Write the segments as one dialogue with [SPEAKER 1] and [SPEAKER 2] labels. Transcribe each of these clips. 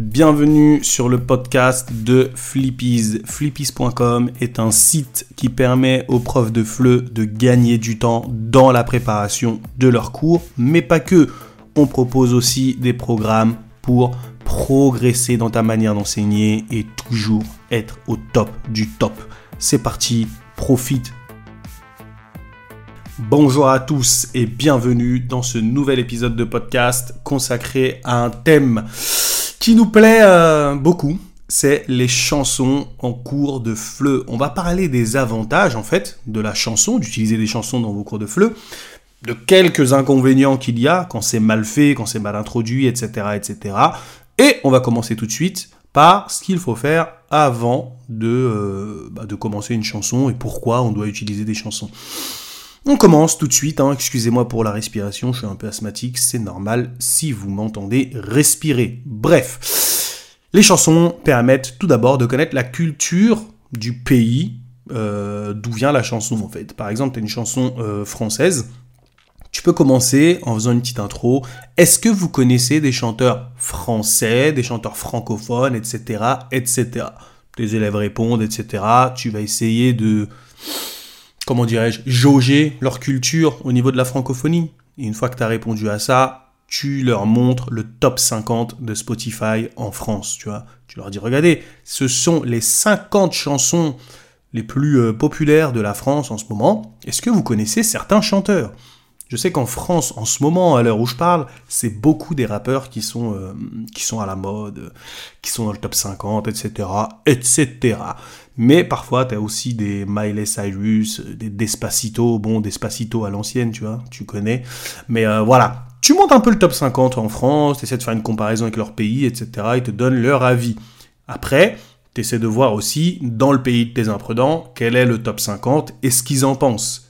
[SPEAKER 1] Bienvenue sur le podcast de Flippies. Flippies.com est un site qui permet aux profs de FLE de gagner du temps dans la préparation de leurs cours, mais pas que. On propose aussi des programmes pour progresser dans ta manière d'enseigner et toujours être au top du top. C'est parti, profite Bonjour à tous et bienvenue dans ce nouvel épisode de podcast consacré à un thème qui nous plaît euh, beaucoup. C'est les chansons en cours de FLE. On va parler des avantages en fait de la chanson, d'utiliser des chansons dans vos cours de FLE, de quelques inconvénients qu'il y a quand c'est mal fait, quand c'est mal introduit, etc., etc. Et on va commencer tout de suite par ce qu'il faut faire avant de, euh, bah, de commencer une chanson et pourquoi on doit utiliser des chansons. On commence tout de suite, hein. excusez-moi pour la respiration, je suis un peu asthmatique, c'est normal si vous m'entendez respirer. Bref, les chansons permettent tout d'abord de connaître la culture du pays euh, d'où vient la chanson en fait. Par exemple, tu as une chanson euh, française, tu peux commencer en faisant une petite intro. Est-ce que vous connaissez des chanteurs français, des chanteurs francophones, etc., etc. Tes élèves répondent, etc. Tu vas essayer de comment dirais-je, jauger leur culture au niveau de la francophonie. Et une fois que tu as répondu à ça, tu leur montres le top 50 de Spotify en France, tu vois. Tu leur dis, regardez, ce sont les 50 chansons les plus euh, populaires de la France en ce moment. Est-ce que vous connaissez certains chanteurs? Je sais qu'en France, en ce moment, à l'heure où je parle, c'est beaucoup des rappeurs qui sont, euh, qui sont à la mode, qui sont dans le top 50, etc., etc. Mais parfois, tu as aussi des Miley Cyrus, des Despacito, bon, Despacito à l'ancienne, tu vois, tu connais. Mais euh, voilà, tu montes un peu le top 50 en France, tu essaies de faire une comparaison avec leur pays, etc., ils te donnent leur avis. Après, tu essaies de voir aussi, dans le pays de tes imprudents, quel est le top 50 et ce qu'ils en pensent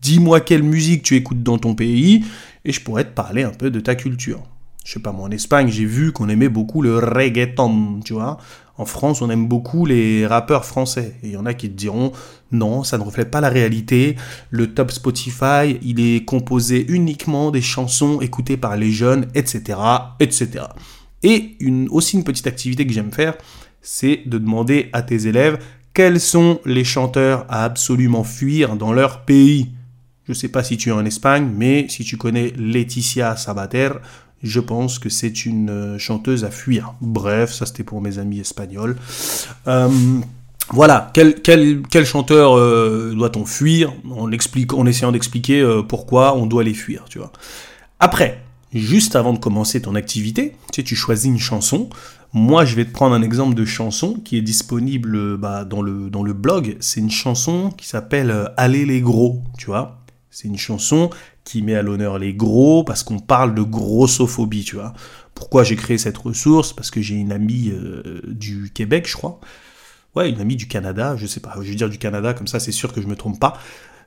[SPEAKER 1] dis-moi quelle musique tu écoutes dans ton pays, et je pourrais te parler un peu de ta culture. Je sais pas, moi en Espagne, j'ai vu qu'on aimait beaucoup le reggaeton, tu vois. En France, on aime beaucoup les rappeurs français. Et il y en a qui te diront, non, ça ne reflète pas la réalité. Le top Spotify, il est composé uniquement des chansons écoutées par les jeunes, etc., etc. Et aussi une petite activité que j'aime faire, c'est de demander à tes élèves quels sont les chanteurs à absolument fuir dans leur pays? Je ne sais pas si tu es en Espagne, mais si tu connais Laetitia Sabater, je pense que c'est une euh, chanteuse à fuir. Bref, ça c'était pour mes amis espagnols. Euh, voilà, quel, quel, chanteur euh, doit-on fuir? En, explique, en essayant d'expliquer pourquoi on doit les fuir, tu vois. Après, juste avant de commencer ton activité, tu sais, tu choisis une chanson. Moi, je vais te prendre un exemple de chanson qui est disponible bah, dans, le, dans le blog. C'est une chanson qui s'appelle Allez les gros, tu vois. C'est une chanson qui met à l'honneur les gros parce qu'on parle de grossophobie, tu vois. Pourquoi j'ai créé cette ressource? Parce que j'ai une amie euh, du Québec, je crois. Ouais, une amie du Canada, je sais pas, je vais dire du Canada, comme ça c'est sûr que je me trompe pas.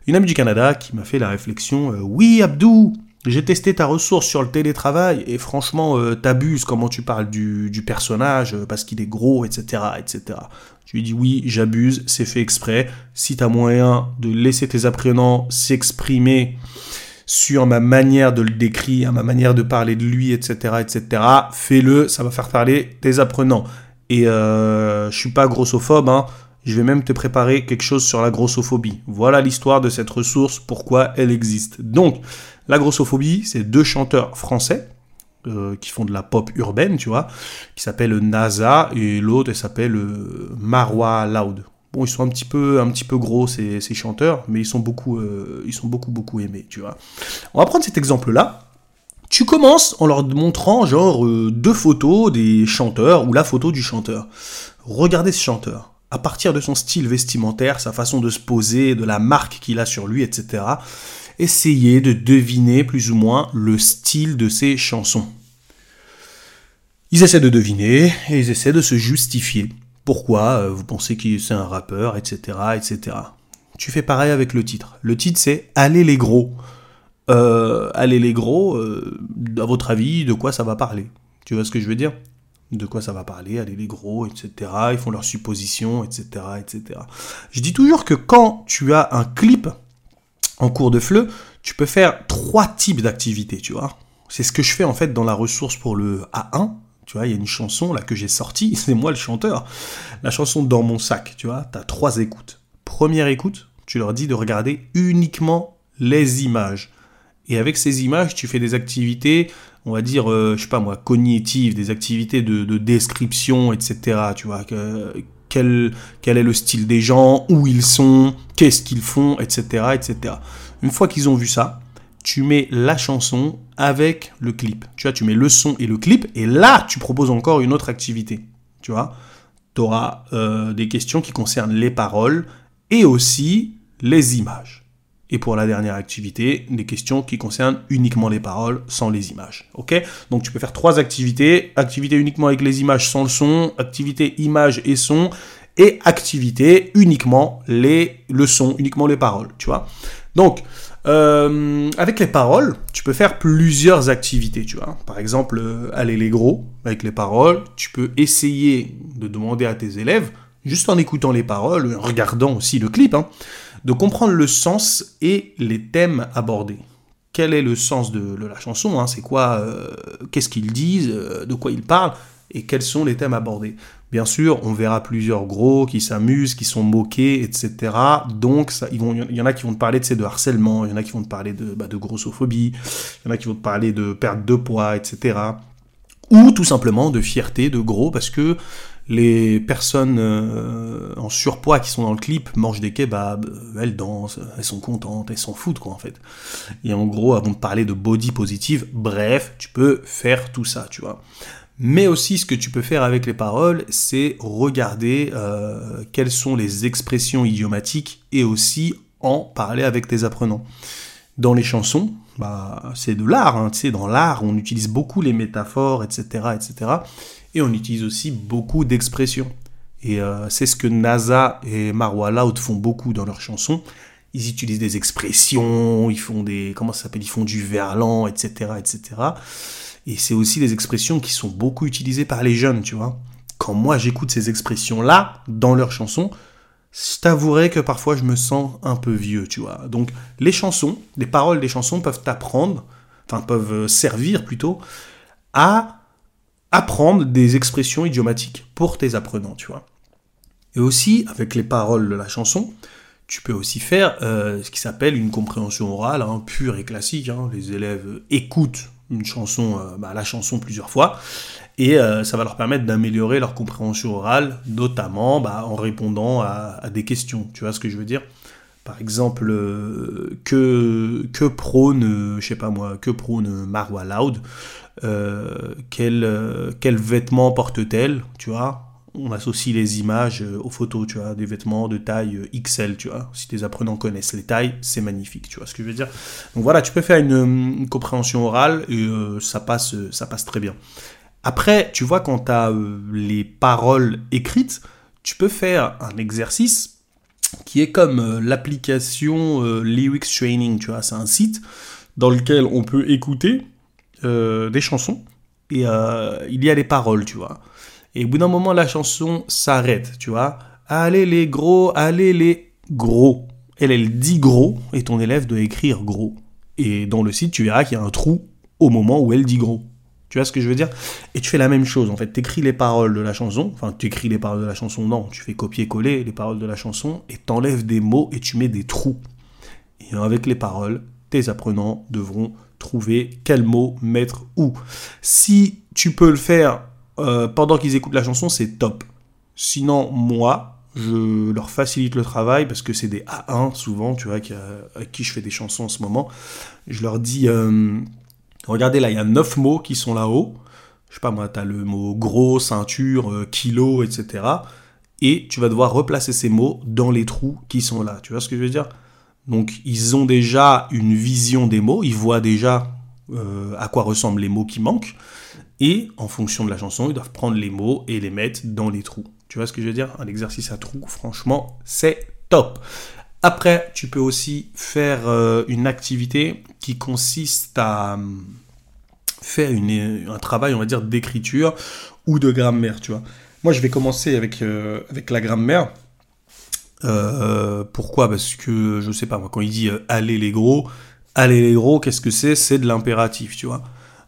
[SPEAKER 1] Une amie du Canada qui m'a fait la réflexion euh, Oui, Abdou, j'ai testé ta ressource sur le télétravail et franchement, euh, t'abuses comment tu parles du, du personnage parce qu'il est gros, etc., etc. Je lui dis oui, j'abuse, c'est fait exprès. Si tu as moyen de laisser tes apprenants s'exprimer sur ma manière de le décrire, ma manière de parler de lui, etc., etc., fais-le, ça va faire parler tes apprenants. Et euh, je suis pas grossophobe, hein. je vais même te préparer quelque chose sur la grossophobie. Voilà l'histoire de cette ressource, pourquoi elle existe. Donc, la grossophobie, c'est deux chanteurs français euh, qui font de la pop urbaine, tu vois, qui s'appelle NASA et l'autre elle s'appelle euh, Marwa Loud. Bon, ils sont un petit peu, un petit peu gros ces, ces chanteurs, mais ils sont beaucoup, euh, ils sont beaucoup, beaucoup aimés, tu vois. On va prendre cet exemple-là. Tu commences en leur montrant genre deux photos des chanteurs ou la photo du chanteur. Regardez ce chanteur. À partir de son style vestimentaire, sa façon de se poser, de la marque qu'il a sur lui, etc essayez de deviner plus ou moins le style de ses chansons. Ils essaient de deviner et ils essaient de se justifier. Pourquoi euh, vous pensez que c'est un rappeur, etc., etc. Tu fais pareil avec le titre. Le titre c'est Allez les gros. Euh, allez les gros, euh, à votre avis, de quoi ça va parler? Tu vois ce que je veux dire? De quoi ça va parler Allez les gros, etc. Ils font leurs suppositions, etc., etc. Je dis toujours que quand tu as un clip en cours de FLE, tu peux faire trois types d'activités, tu vois. C'est ce que je fais en fait dans la ressource pour le A1, Tu vois, il y a une chanson là que j'ai sortie, c'est moi le chanteur. La chanson Dans mon sac, tu vois, tu as trois écoutes. Première écoute, tu leur dis de regarder uniquement les images. Et avec ces images, tu fais des activités, on va dire, euh, je sais pas moi, cognitives, des activités de, description, etc. Tu vois, quel, quel est le style des gens, où ils sont, qu'est-ce qu'ils font, etc., etc. Une fois qu'ils ont vu ça, tu mets la chanson avec le clip. Tu vois, tu mets le son et le clip, et là, tu proposes encore une autre activité. Tu vois, tu auras euh, des questions qui concernent les paroles et aussi les images. Et pour la dernière activité, des questions qui concernent uniquement les paroles sans les images. Ok? Donc tu peux faire trois activités. Activité uniquement avec les images sans le son, activité images et son, et activité uniquement les, le son, uniquement les paroles. Tu vois? Donc, euh, avec les paroles, tu peux faire plusieurs activités, tu vois. Par exemple, euh, aller les gros avec les paroles. Tu peux essayer de demander à tes élèves, juste en écoutant les paroles, en regardant aussi le clip, hein, de comprendre le sens et les thèmes abordés. Quel est le sens de, la chanson hein, C'est quoi euh, Qu'est-ce qu'ils disent euh, De quoi ils parlent Et quels sont les thèmes abordés Bien sûr, on verra plusieurs gros qui s'amusent, qui sont moqués, etc. Donc, il y en a qui vont te parler de, de harcèlement, il y en a qui vont te parler de, bah, de grossophobie, il y en a qui vont te parler de perte de poids, etc. Ou tout simplement de fierté, de gros, parce que les personnes euh, en surpoids qui sont dans le clip mangent des kebabs, euh, elles dansent, elles sont contentes, elles s'en foutent quoi en fait. Et en gros, avant de parler de body positive, bref, tu peux faire tout ça, tu vois. Mais aussi, ce que tu peux faire avec les paroles, c'est regarder euh, quelles sont les expressions idiomatiques et aussi en parler avec tes apprenants. Dans les chansons, bah, c'est de l'art, hein, tu sais, dans l'art, on utilise beaucoup les métaphores, etc., etc et on utilise aussi beaucoup d'expressions. Et euh, c'est ce que NASA et Marwa Loud font beaucoup dans leurs chansons. Ils utilisent des expressions, ils font des comment s'appelle, ils font du verlan, etc., etc. Et c'est aussi des expressions qui sont beaucoup utilisées par les jeunes, tu vois. Quand moi j'écoute ces expressions-là dans leurs chansons, je t'avouerai que parfois je me sens un peu vieux, tu vois. Donc les chansons, les paroles des chansons peuvent t'apprendre, enfin peuvent servir plutôt à apprendre des expressions idiomatiques pour tes apprenants, tu vois. Et aussi, avec les paroles de la chanson, tu peux aussi faire euh, ce qui s'appelle une compréhension orale, hein, pure et classique. Hein. Les élèves écoutent une chanson, euh, bah, la chanson plusieurs fois, et euh, ça va leur permettre d'améliorer leur compréhension orale, notamment bah, en répondant à, des questions. Tu vois ce que je veux dire? Par exemple, que, que prône, je sais pas moi, que prône Marwa Loud euh, quel, euh, quel vêtement porte-t-elle, tu vois? On associe les images euh, aux photos, tu vois, des vêtements de taille XL, tu vois. Si tes apprenants connaissent les tailles, c'est magnifique, tu vois ce que je veux dire? Donc voilà, tu peux faire une, compréhension orale et ça, passe, ça passe très bien. Après, tu vois, quand tu as les paroles écrites, tu peux faire un exercice qui est comme l'application Lyrics Training, tu vois. C'est un site dans lequel on peut écouter euh, des chansons et euh, il y a les paroles, tu vois. Et au bout d'un moment, la chanson s'arrête, tu vois. Allez les gros, allez les gros. Elle, elle dit gros et ton élève doit écrire gros. Et dans le site, tu verras qu'il y a un trou au moment où elle dit gros. Tu vois ce que je veux dire? Et tu fais la même chose, en fait. Tu écris les paroles de la chanson. Enfin, tu écris les paroles de la chanson, non. Tu fais copier-coller les paroles de la chanson et t'enlèves des mots et tu mets des trous. Et avec les paroles, tes apprenants devront trouver quel mot mettre où. Si tu peux le faire euh, pendant qu'ils écoutent la chanson, c'est top. Sinon, moi, je leur facilite le travail parce que c'est des A1 souvent, tu vois, avec qui je fais des chansons en ce moment. Je leur dis, euh, regardez là, il y a 9 mots qui sont là-haut. Je sais pas moi, tu as le mot gros, ceinture, euh, kilo, etc. Et tu vas devoir replacer ces mots dans les trous qui sont là. Tu vois ce que je veux dire? Donc ils ont déjà une vision des mots, ils voient déjà euh, à quoi ressemblent les mots qui manquent, et en fonction de la chanson, ils doivent prendre les mots et les mettre dans les trous. Tu vois ce que je veux dire? Un exercice à trous, franchement, c'est top. Après, tu peux aussi faire euh, une activité qui consiste à euh, faire un travail, on va dire, d'écriture ou de grammaire, tu vois. Moi, je vais commencer avec, avec la grammaire. Euh, pourquoi? Parce que, je sais pas, moi, quand il dit euh, allez les gros, allez les gros, qu'est-ce que c'est? C'est de l'impératif, tu vois.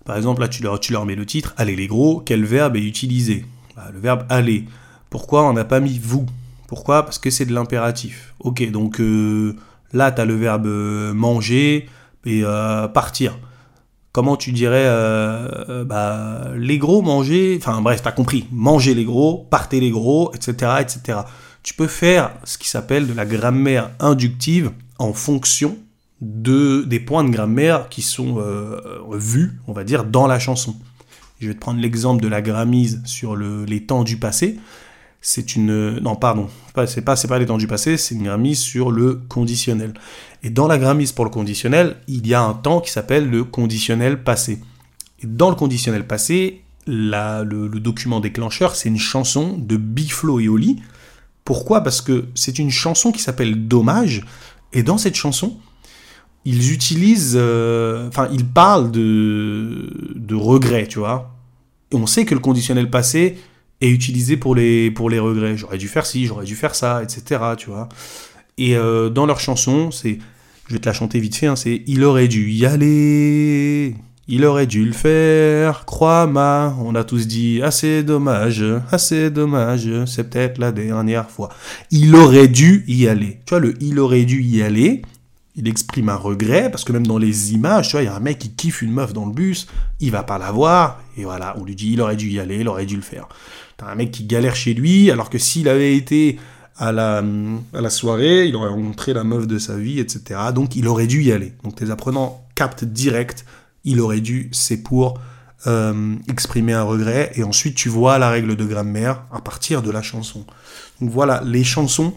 [SPEAKER 1] Par exemple, là, tu leur, tu leur mets le titre, allez les gros, quel verbe est utilisé? Bah, Le verbe aller. Pourquoi on n'a pas mis vous? Pourquoi? Parce que c'est de l'impératif. Ok, donc euh, là, tu as le verbe euh, manger et euh, partir. Comment tu dirais bah, les gros manger, enfin bref, tu as compris, manger les gros, partez les gros, etc. etc. Tu peux faire ce qui s'appelle de la grammaire inductive en fonction de, des points de grammaire qui sont vus, on va dire, dans la chanson. Je vais te prendre l'exemple de la grammise sur le, les temps du passé. C'est une... Non, pardon, c'est pas, pas les temps du passé, c'est une grammise sur le conditionnel. Et dans la grammise pour le conditionnel, il y a un temps qui s'appelle le conditionnel passé. Et dans le conditionnel passé, le, document déclencheur, c'est une chanson de Biflo et Oli. Pourquoi? Parce que c'est une chanson qui s'appelle Dommage. Et dans cette chanson, ils utilisent, euh, enfin, ils parlent de, de regrets, tu vois. Et on sait que le conditionnel passé est utilisé pour les, pour les regrets. J'aurais dû faire ci, j'aurais dû faire ça, etc., tu vois. Et euh, dans leur chanson, c'est, je vais te la chanter vite fait, hein, c'est Il aurait dû y aller, il aurait dû le faire, crois-moi. On a tous dit assez dommage, assez dommage, c'est peut-être la dernière fois. Il aurait dû y aller. Tu vois, le il aurait dû y aller, il exprime un regret, parce que même dans les images, tu vois, il y a un mec qui kiffe une meuf dans le bus, il va pas la voir, et voilà, on lui dit il aurait dû y aller, il aurait dû le faire. T'as un mec qui galère chez lui, alors que s'il avait été à la, soirée, il aurait rencontré la meuf de sa vie, etc. Donc il aurait dû y aller. Donc tes apprenants captent direct, il aurait dû, c'est pour euh, exprimer un regret, et ensuite tu vois la règle de grammaire à partir de la chanson. Donc voilà, les chansons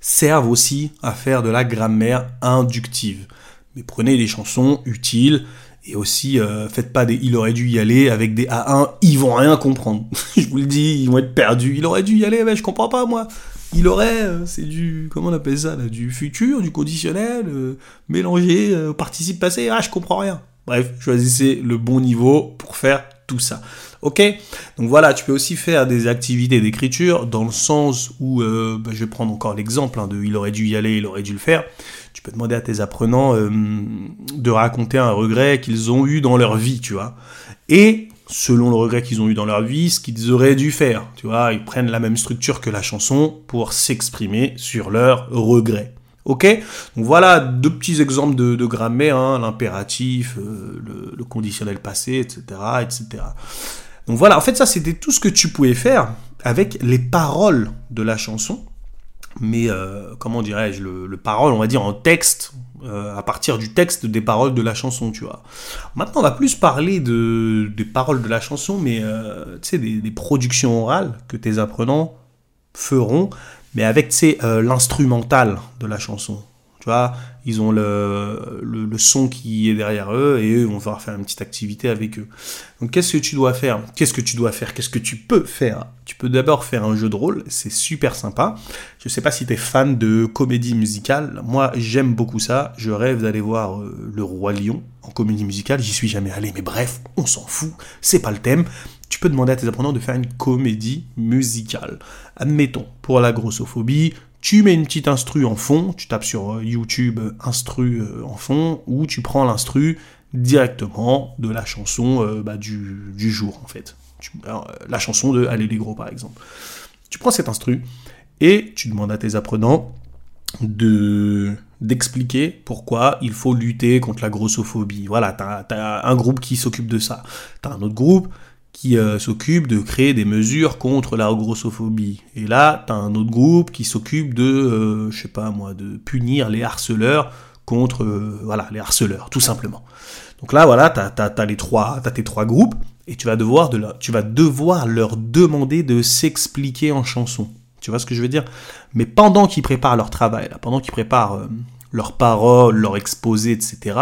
[SPEAKER 1] servent aussi à faire de la grammaire inductive. Mais prenez des chansons utiles et aussi euh, faites pas des il aurait dû y aller avec des A1, ils vont rien comprendre. je vous le dis, ils vont être perdus. Il aurait dû y aller, mais je comprends pas moi. Il aurait, euh, c'est du, comment on appelle ça, du futur, du conditionnel, euh, mélangé au participe passé. Ah, je comprends rien. Bref, choisissez le bon niveau pour faire tout ça. Ok? Donc voilà, tu peux aussi faire des activités d'écriture dans le sens où, euh, bah, je vais prendre encore l'exemple hein, de il aurait dû y aller, il aurait dû le faire. Tu peux demander à tes apprenants euh, de raconter un regret qu'ils ont eu dans leur vie, tu vois. Et selon le regret qu'ils ont eu dans leur vie, ce qu'ils auraient dû faire, tu vois. Ils prennent la même structure que la chanson pour s'exprimer sur leurs regrets. Ok? Donc voilà deux petits exemples de, grammaire, hein, l'impératif, euh, le, le, conditionnel passé, etc., etc. Donc voilà, en fait ça c'était tout ce que tu pouvais faire avec les paroles de la chanson. Mais euh, comment dirais-je, le, le, parole, on va dire en texte, euh, à partir du texte des paroles de la chanson, tu vois. Maintenant, on va plus parler de, des paroles de la chanson, mais euh, tu sais, des, productions orales que tes apprenants feront, mais avec, tu l'instrumental de la chanson. Ils ont le, le, son qui est derrière eux et eux, on va faire une petite activité avec eux. Donc, qu'est-ce que tu dois faire? Qu'est-ce que tu dois faire? Qu'est-ce que tu peux faire? Tu peux d'abord faire un jeu de rôle, c'est super sympa. Je sais pas si tu es fan de comédie musicale. Moi, j'aime beaucoup ça. Je rêve d'aller voir euh, Le Roi Lion en comédie musicale. J'y suis jamais allé, mais bref, on s'en fout. C'est pas le thème tu peux demander à tes apprenants de faire une comédie musicale. Admettons, pour la grossophobie, tu mets une petite instru en fond, tu tapes sur euh, YouTube euh, instru euh, en fond, ou tu prends l'instru directement de la chanson bah, du, jour, en fait. la chanson de Allez les gros, par exemple. Tu prends cet instru et tu demandes à tes apprenants de d'expliquer pourquoi il faut lutter contre la grossophobie. Voilà, tu as, un groupe qui s'occupe de ça. Tu as un autre groupe qui euh, s'occupe de créer des mesures contre la grossophobie. Et là, tu as un autre groupe qui s'occupe de, euh, je sais pas moi, de punir les harceleurs contre, euh, voilà, les harceleurs, tout simplement. Donc là, voilà, tu as, tes trois groupes, et tu vas, devoir leur demander de s'expliquer en chanson. Tu vois ce que je veux dire? Mais pendant qu'ils préparent leur travail, pendant qu'ils préparent leurs paroles, leur exposé, etc.,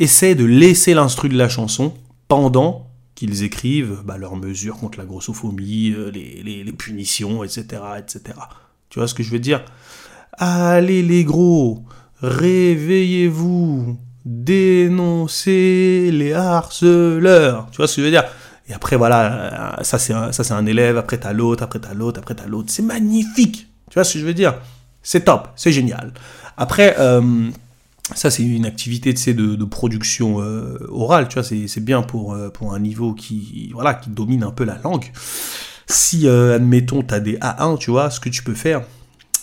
[SPEAKER 1] essaie de laisser l'instru de la chanson pendant qu'ils écrivent bah, leurs mesures contre la grossophobie, euh, les, punitions, etc., etc. Tu vois ce que je veux dire? Allez les gros, réveillez-vous, dénoncez les harceleurs. Tu vois ce que je veux dire? Et après, voilà, euh, ça c'est un, ça, c'est un élève, après t'as l'autre, après t'as l'autre, après t'as l'autre. C'est magnifique Tu vois ce que je veux dire? C'est top, c'est génial. Après, euh, ça, c'est une activité de, de production euh, orale, tu vois, c'est bien pour, euh, pour un niveau qui, voilà, qui domine un peu la langue. Si, euh, admettons, tu as des A1, tu vois, ce que tu peux faire,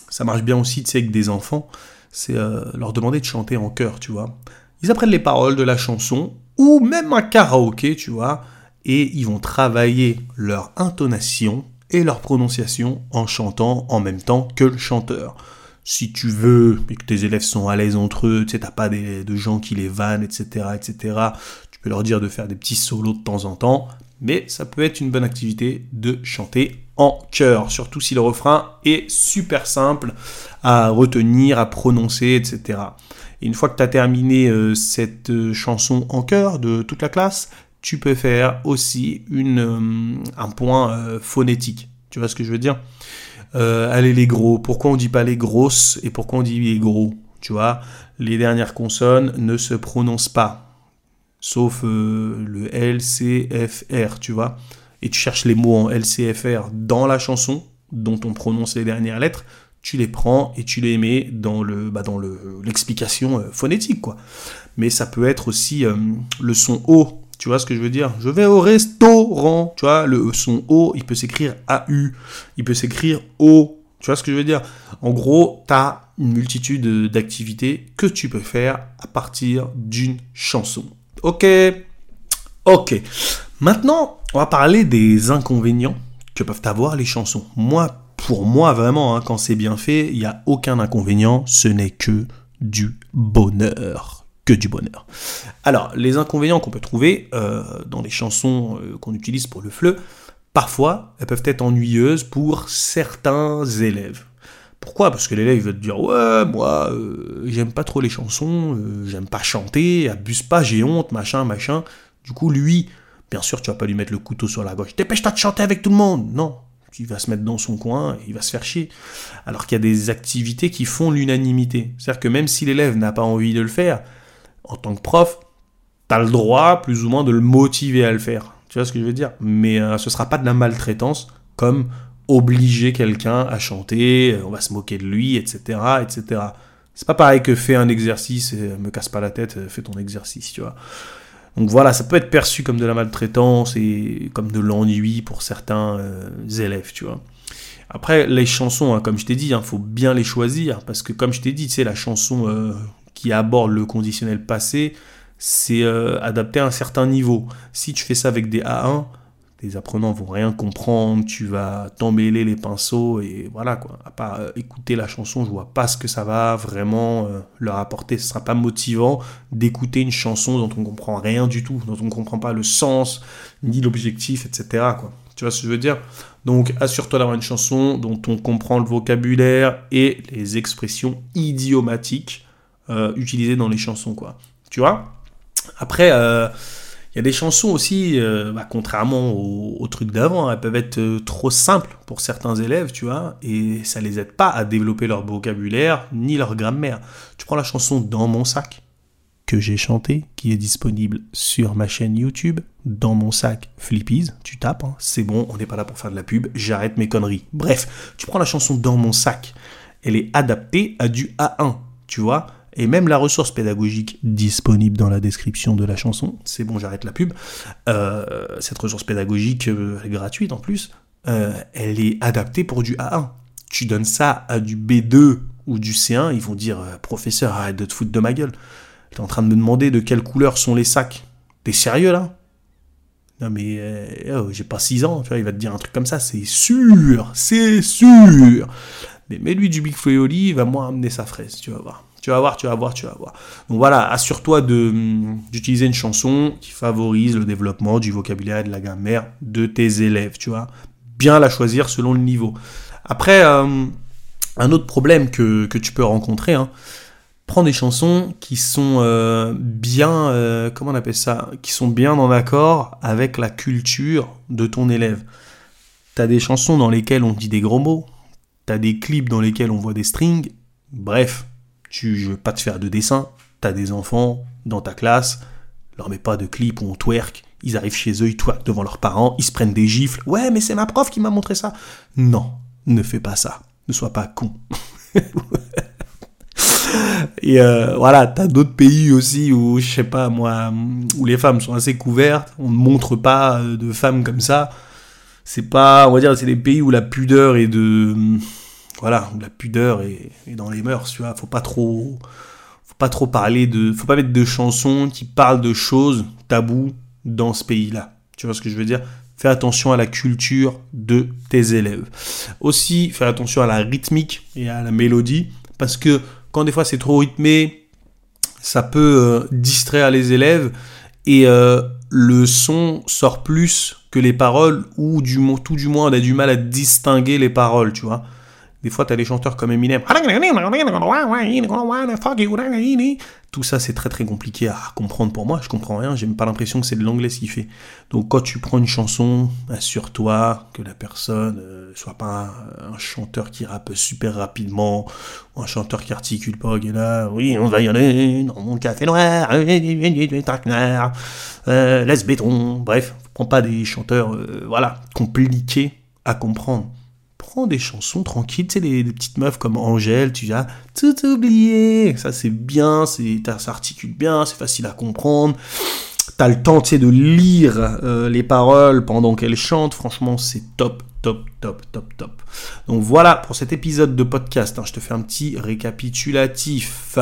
[SPEAKER 1] ça marche bien aussi, avec des enfants, c'est leur demander de chanter en chœur, tu vois. Ils apprennent les paroles de la chanson, ou même un karaoké, tu vois, et ils vont travailler leur intonation et leur prononciation en chantant en même temps que le chanteur si tu veux, et que tes élèves sont à l'aise entre eux, tu sais, t'as pas des, de gens qui les vannent, etc., etc., tu peux leur dire de faire des petits solos de temps en temps, mais ça peut être une bonne activité de chanter en chœur, surtout si le refrain est super simple à retenir, à prononcer, etc. Et une fois que tu as terminé euh, cette euh, chanson en chœur de toute la classe, tu peux faire aussi une, euh, un point phonétique. Tu vois ce que je veux dire? Euh, allez les gros, pourquoi on dit pas les grosses et pourquoi on dit les gros Tu vois, les dernières consonnes ne se prononcent pas, sauf euh, le L, C, F, R, tu vois? Et tu cherches les mots en L, C, F, R dans la chanson dont on prononce les dernières lettres, tu les prends et tu les mets dans le bah dans le l'explication euh, phonétique quoi. Mais ça peut être aussi le son O tu vois ce que je veux dire? Je vais au restaurant. Tu vois, le son O, il peut s'écrire AU. Il peut s'écrire O. Tu vois ce que je veux dire? En gros, tu as une multitude d'activités que tu peux faire à partir d'une chanson. Ok? Ok. Maintenant, on va parler des inconvénients que peuvent avoir les chansons. Moi, pour moi, vraiment, hein, quand c'est bien fait, il n'y a aucun inconvénient. Ce n'est que du bonheur que du bonheur. Alors, les inconvénients qu'on peut trouver euh, dans les chansons euh, qu'on utilise pour le fleu, parfois, elles peuvent être ennuyeuses pour certains élèves. Pourquoi? Parce que l'élève va te dire ouais moi euh, j'aime pas trop les chansons, j'aime pas chanter, abuse pas, j'ai honte, machin, machin. Du coup lui, bien sûr tu vas pas lui mettre le couteau sur la gauche. Dépêche-toi de chanter avec tout le monde. Non, il va se mettre dans son coin, il va se faire chier. Alors qu'il y a des activités qui font l'unanimité. C'est-à-dire que même si l'élève n'a pas envie de le faire, en tant que prof, tu as le droit plus ou moins de le motiver à le faire. Tu vois ce que je veux dire? Mais ce euh, ce sera pas de la maltraitance comme obliger quelqu'un à chanter, euh, on va se moquer de lui, etc. etc. C'est pas pareil que fais un exercice et me casse pas la tête, euh, fais ton exercice, tu vois. Donc voilà, ça peut être perçu comme de la maltraitance et comme de l'ennui pour certains élèves, tu vois. Après, les chansons, hein, comme je t'ai dit, il hein, faut bien les choisir, parce que comme je t'ai dit, tu sais, la chanson qui aborde le conditionnel passé, c'est euh, adapté à un certain niveau. Si tu fais ça avec des A1, les apprenants vont rien comprendre, tu vas t'emmêler les pinceaux et voilà quoi. À part euh, écouter la chanson, je vois pas ce que ça va vraiment euh, leur apporter. Ce sera pas motivant d'écouter une chanson dont on comprend rien du tout, dont on comprend pas le sens ni l'objectif, etc. Quoi. Tu vois ce que je veux dire? Donc assure-toi d'avoir une chanson dont on comprend le vocabulaire et les expressions idiomatiques euh, utilisé dans les chansons, quoi. Tu vois? Après, euh, il y a des chansons aussi, euh, bah, contrairement aux, trucs d'avant, elles peuvent être trop simples pour certains élèves, tu vois, et ça les aide pas à développer leur vocabulaire ni leur grammaire. Tu prends la chanson Dans mon sac que j'ai chanté, qui est disponible sur ma chaîne YouTube, Dans mon sac Flippies, tu tapes, hein, c'est bon, on n'est pas là pour faire de la pub, j'arrête mes conneries. Bref, tu prends la chanson Dans mon sac, elle est adaptée à du A1, tu vois? Et même la ressource pédagogique disponible dans la description de la chanson, c'est bon, j'arrête la pub, euh, cette ressource pédagogique euh, gratuite en plus, euh, elle est adaptée pour du A1. Tu donnes ça à du B2 ou du C1, ils vont dire professeur, arrête de te foutre de ma gueule. Tu es en train de me demander de quelle couleur sont les sacs. T'es sérieux là? Non mais oh, j'ai pas 6 ans, tu vois, il va te dire un truc comme ça, c'est sûr, c'est sûr. Mais, mais lui du Big Fleoli, il va moins amener sa fraise, tu vas voir. Tu vas voir, tu vas voir, tu vas voir. Donc voilà, assure-toi d'utiliser une chanson qui favorise le développement du vocabulaire et de la grammaire de tes élèves, tu vois. Bien la choisir selon le niveau. Après, euh, un autre problème que, tu peux rencontrer, hein, prends des chansons qui sont euh, bien, euh, comment on appelle ça, qui sont bien en accord avec la culture de ton élève. T'as des chansons dans lesquelles on dit des gros mots, t'as des clips dans lesquels on voit des strings, bref, tu veux pas te faire de dessin, t'as des enfants dans ta classe, leur mets pas de clip où on twerk, ils arrivent chez eux, ils twerk devant leurs parents, ils se prennent des gifles. Ouais, mais c'est ma prof qui m'a montré ça. Non, ne fais pas ça. Ne sois pas con. Et euh, voilà, t'as d'autres pays aussi où, je sais pas moi, où les femmes sont assez couvertes. On ne montre pas euh, de femmes comme ça. C'est pas, on va dire, c'est des pays où la pudeur est de, voilà, la pudeur est, dans les mœurs, tu vois. Faut pas trop, faut pas trop parler de, faut pas mettre de chansons qui parlent de choses taboues dans ce pays-là. Tu vois ce que je veux dire? Fais attention à la culture de tes élèves. Aussi, fais attention à la rythmique et à la mélodie, parce que quand des fois c'est trop rythmé, ça peut euh, distraire les élèves et euh, le son sort plus que les paroles ou tout du moins on a du mal à distinguer les paroles, tu vois. Des fois, tu as des chanteurs comme Eminem. Tout ça, c'est très très compliqué à comprendre pour moi. Je comprends rien. J'ai même pas l'impression que c'est de l'anglais ce qu'il fait. Donc, quand tu prends une chanson, assure-toi que la personne euh, soit pas un, chanteur qui rappe super rapidement un chanteur qui articule pas. Là, oui, on va y aller dans mon café noir, euh, laisse béton. Bref, prends pas des chanteurs, euh, voilà, compliqués à comprendre prends des chansons tranquilles, tu sais, des, petites meufs comme Angèle, tu vas tout oublier. Ça, c'est bien, ça s'articule bien, c'est facile à comprendre. T'as le temps, de lire euh, les paroles pendant qu'elle chante. Franchement, c'est top, top, top, top, top. Donc voilà pour cet épisode de podcast. Hein. je te fais un petit récapitulatif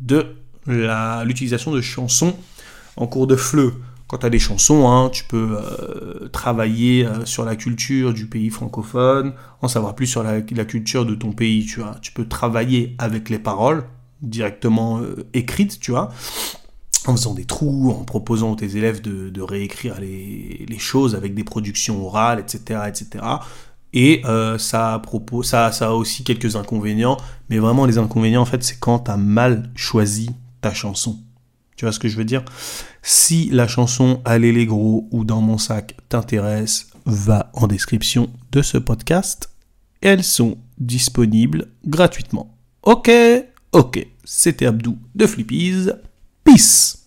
[SPEAKER 1] de l'utilisation de chansons en cours de fleu quand tu as des chansons, hein, tu peux euh, travailler euh, sur la culture du pays francophone, en savoir plus sur la, culture de ton pays, tu vois. Tu peux travailler avec les paroles directement euh, écrites, tu vois, en faisant des trous, en proposant à tes élèves de, réécrire les, choses avec des productions orales, etc., etc. Et ça, propos, ça a aussi quelques inconvénients, mais vraiment les inconvénients, en fait, c'est quand tu as mal choisi ta chanson. Tu vois ce que je veux dire? Si la chanson Allez les gros ou Dans mon sac t'intéresse, va en description de ce podcast. Elles sont disponibles gratuitement. Ok, ok, c'était Abdou de Flippies. Peace